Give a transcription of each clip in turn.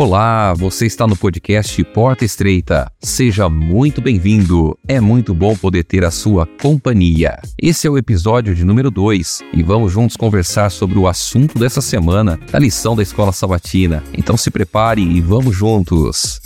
Olá, você está no podcast Porta Estreita. Seja muito bem-vindo. É muito bom poder ter a sua companhia. Esse é o episódio de número 2 e vamos juntos conversar sobre o assunto dessa semana, a lição da escola sabatina. Então se prepare e vamos juntos.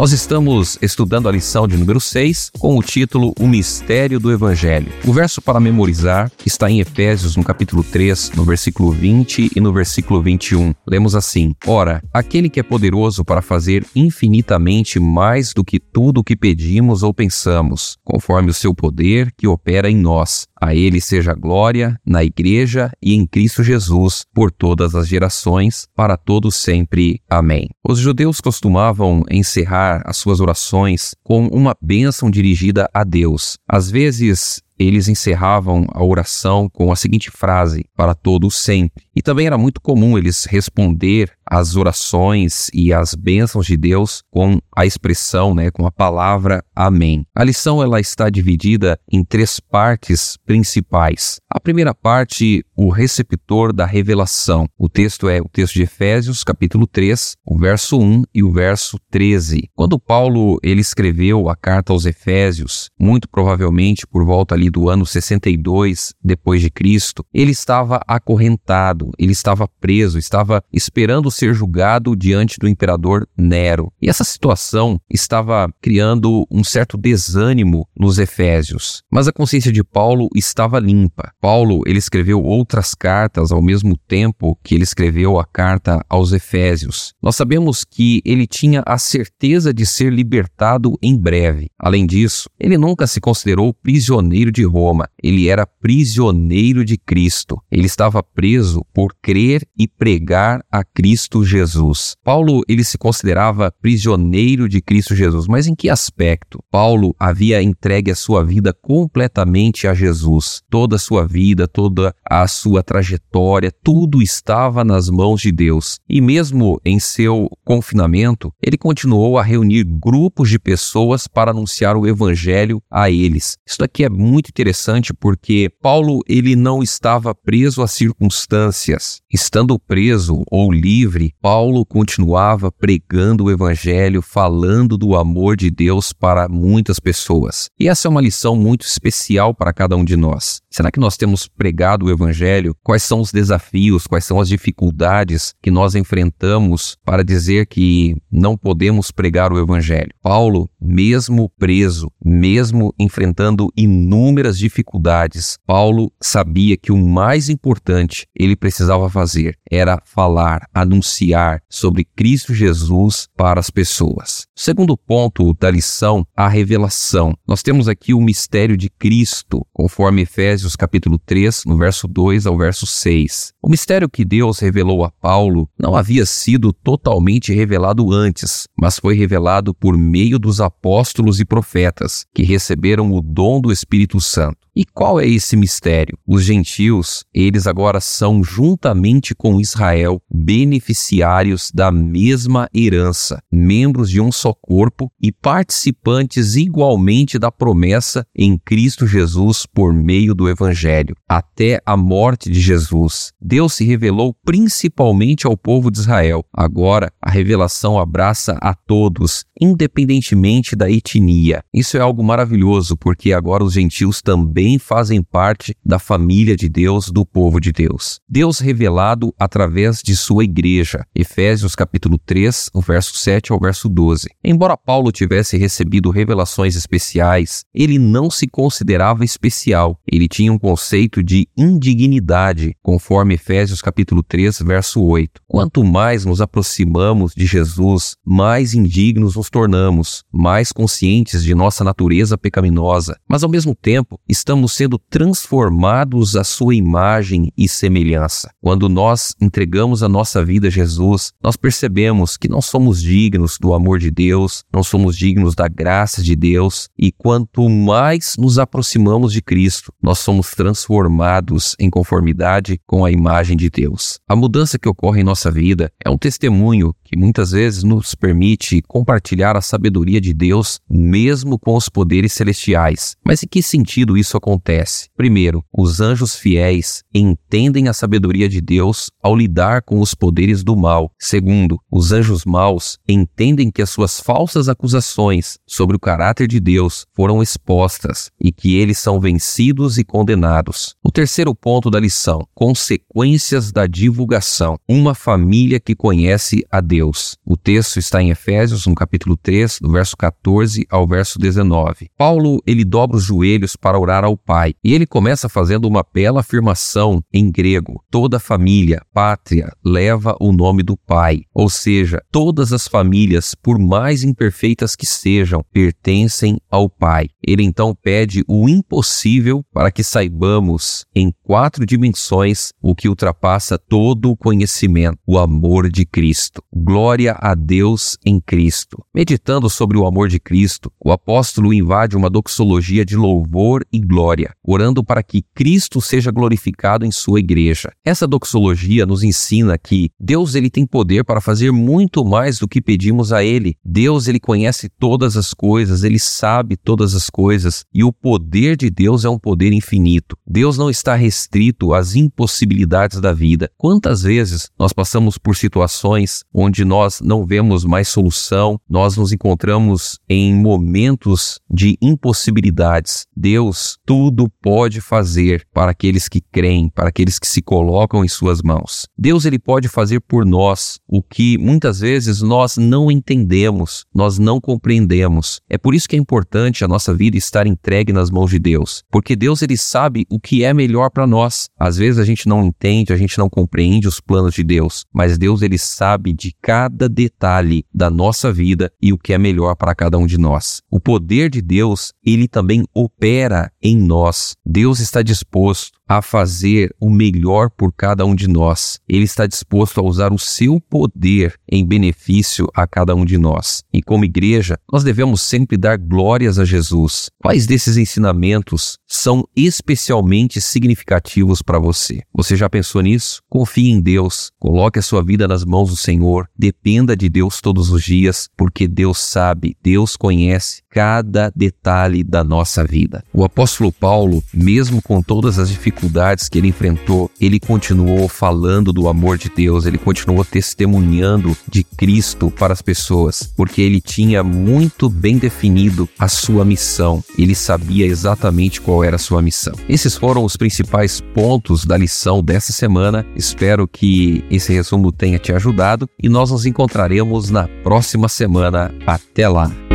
Nós estamos estudando a lição de número 6 com o título O Mistério do Evangelho. O verso para memorizar está em Efésios, no capítulo 3, no versículo 20 e no versículo 21. Lemos assim: Ora, aquele que é poderoso para fazer infinitamente mais do que tudo o que pedimos ou pensamos, conforme o seu poder que opera em nós. A ele seja glória na igreja e em Cristo Jesus por todas as gerações, para todos sempre. Amém. Os judeus costumavam encerrar as suas orações com uma bênção dirigida a Deus. Às vezes, eles encerravam a oração com a seguinte frase: para todos sempre. E também era muito comum eles responder às orações e às bênçãos de Deus com a expressão, né, com a palavra amém. A lição ela está dividida em três partes principais. A primeira parte, o receptor da revelação. O texto é o texto de Efésios, capítulo 3, o verso 1 e o verso 13. Quando Paulo ele escreveu a carta aos Efésios, muito provavelmente por volta ali do ano 62 depois de Cristo, ele estava acorrentado, ele estava preso, estava esperando ser julgado diante do imperador Nero. E essa situação estava criando um certo desânimo nos Efésios. Mas a consciência de Paulo estava limpa. Paulo, ele escreveu outras cartas ao mesmo tempo que ele escreveu a carta aos Efésios. Nós sabemos que ele tinha a certeza de ser libertado em breve. Além disso, ele nunca se considerou prisioneiro de de Roma, ele era prisioneiro de Cristo. Ele estava preso por crer e pregar a Cristo Jesus. Paulo, ele se considerava prisioneiro de Cristo Jesus, mas em que aspecto? Paulo havia entregue a sua vida completamente a Jesus. Toda a sua vida, toda a sua trajetória, tudo estava nas mãos de Deus. E mesmo em seu confinamento, ele continuou a reunir grupos de pessoas para anunciar o evangelho a eles. Isso aqui é muito interessante porque Paulo ele não estava preso às circunstâncias. Estando preso ou livre, Paulo continuava pregando o evangelho, falando do amor de Deus para muitas pessoas. E essa é uma lição muito especial para cada um de nós. Será que nós temos pregado o evangelho? Quais são os desafios, quais são as dificuldades que nós enfrentamos para dizer que não podemos pregar o evangelho? Paulo, mesmo preso, mesmo enfrentando inúmeras inúmeras dificuldades, Paulo sabia que o mais importante ele precisava fazer era falar, anunciar sobre Cristo Jesus para as pessoas. Segundo ponto da lição, a revelação. Nós temos aqui o mistério de Cristo, conforme Efésios capítulo 3, no verso 2 ao verso 6. O mistério que Deus revelou a Paulo não havia sido totalmente revelado antes, mas foi revelado por meio dos apóstolos e profetas, que receberam o dom do Espírito Santo. E qual é esse mistério? Os gentios, eles agora são, juntamente com Israel, beneficiários da mesma herança, membros de um só corpo e participantes igualmente da promessa em Cristo Jesus por meio do Evangelho. Até a morte de Jesus, Deus se revelou principalmente ao povo de Israel. Agora, a revelação abraça a todos, independentemente da etnia. Isso é algo maravilhoso, porque agora os gentios também também fazem parte da família de Deus, do povo de Deus. Deus revelado através de sua igreja. Efésios capítulo 3, o verso 7 ao verso 12. Embora Paulo tivesse recebido revelações especiais, ele não se considerava especial. Ele tinha um conceito de indignidade, conforme Efésios capítulo 3, verso 8. Quanto mais nos aproximamos de Jesus, mais indignos nos tornamos, mais conscientes de nossa natureza pecaminosa, mas ao mesmo tempo estamos estamos sendo transformados à sua imagem e semelhança. Quando nós entregamos a nossa vida a Jesus, nós percebemos que não somos dignos do amor de Deus, não somos dignos da graça de Deus, e quanto mais nos aproximamos de Cristo, nós somos transformados em conformidade com a imagem de Deus. A mudança que ocorre em nossa vida é um testemunho que muitas vezes nos permite compartilhar a sabedoria de Deus mesmo com os poderes celestiais. Mas em que sentido isso acontece? Primeiro, os anjos fiéis entendem a sabedoria de Deus ao lidar com os poderes do mal. Segundo, os anjos maus entendem que as suas falsas acusações sobre o caráter de Deus foram expostas e que eles são vencidos e condenados. O terceiro ponto da lição: consequências da divulgação. Uma família que conhece a Deus. O texto está em Efésios, no capítulo 3, do verso 14 ao verso 19. Paulo, ele dobra os joelhos para orar ao Pai, e ele começa fazendo uma bela afirmação em grego: toda família, pátria, leva o nome do Pai. Ou seja, todas as famílias, por mais imperfeitas que sejam, pertencem ao Pai. Ele então pede o impossível para que saibamos em quatro dimensões o que ultrapassa todo o conhecimento, o amor de Cristo. Glória a Deus em Cristo. Meditando sobre o amor de Cristo, o apóstolo invade uma doxologia de louvor e glória, orando para que Cristo seja glorificado em sua igreja. Essa doxologia nos ensina que Deus ele tem poder para fazer muito mais do que pedimos a ele. Deus ele conhece todas as coisas, ele sabe todas as coisas e o poder de Deus é um poder infinito. Deus não está restrito às impossibilidades da vida. Quantas vezes nós passamos por situações onde nós não vemos mais solução, nós nos encontramos em momentos de impossibilidades. Deus tudo pode fazer para aqueles que creem, para aqueles que se colocam em suas mãos. Deus ele pode fazer por nós o que muitas vezes nós não entendemos, nós não compreendemos. É por isso que é importante a nossa vida estar entregue nas mãos de Deus, porque Deus ele sabe o que é melhor para nós. Às vezes a gente não entende, a gente não compreende os planos de Deus, mas Deus ele sabe de cada detalhe da nossa vida e o que é melhor para cada um de nós. O poder de Deus, ele também opera em nós. Deus está disposto a fazer o melhor por cada um de nós. Ele está disposto a usar o seu poder em benefício a cada um de nós. E como igreja, nós devemos sempre dar glórias a Jesus. Quais desses ensinamentos são especialmente significativos para você? Você já pensou nisso? Confie em Deus, coloque a sua vida nas mãos do Senhor, dependa de Deus todos os dias, porque Deus sabe, Deus conhece cada detalhe da nossa vida. O apóstolo Paulo, mesmo com todas as dificuldades que ele enfrentou, ele continuou falando do amor de Deus, ele continuou testemunhando de Cristo para as pessoas, porque ele tinha muito bem definido a sua missão, ele sabia exatamente qual era a sua missão. Esses foram os principais pontos da lição dessa semana. Espero que esse resumo tenha te ajudado e nós nos encontraremos na próxima semana. Até lá!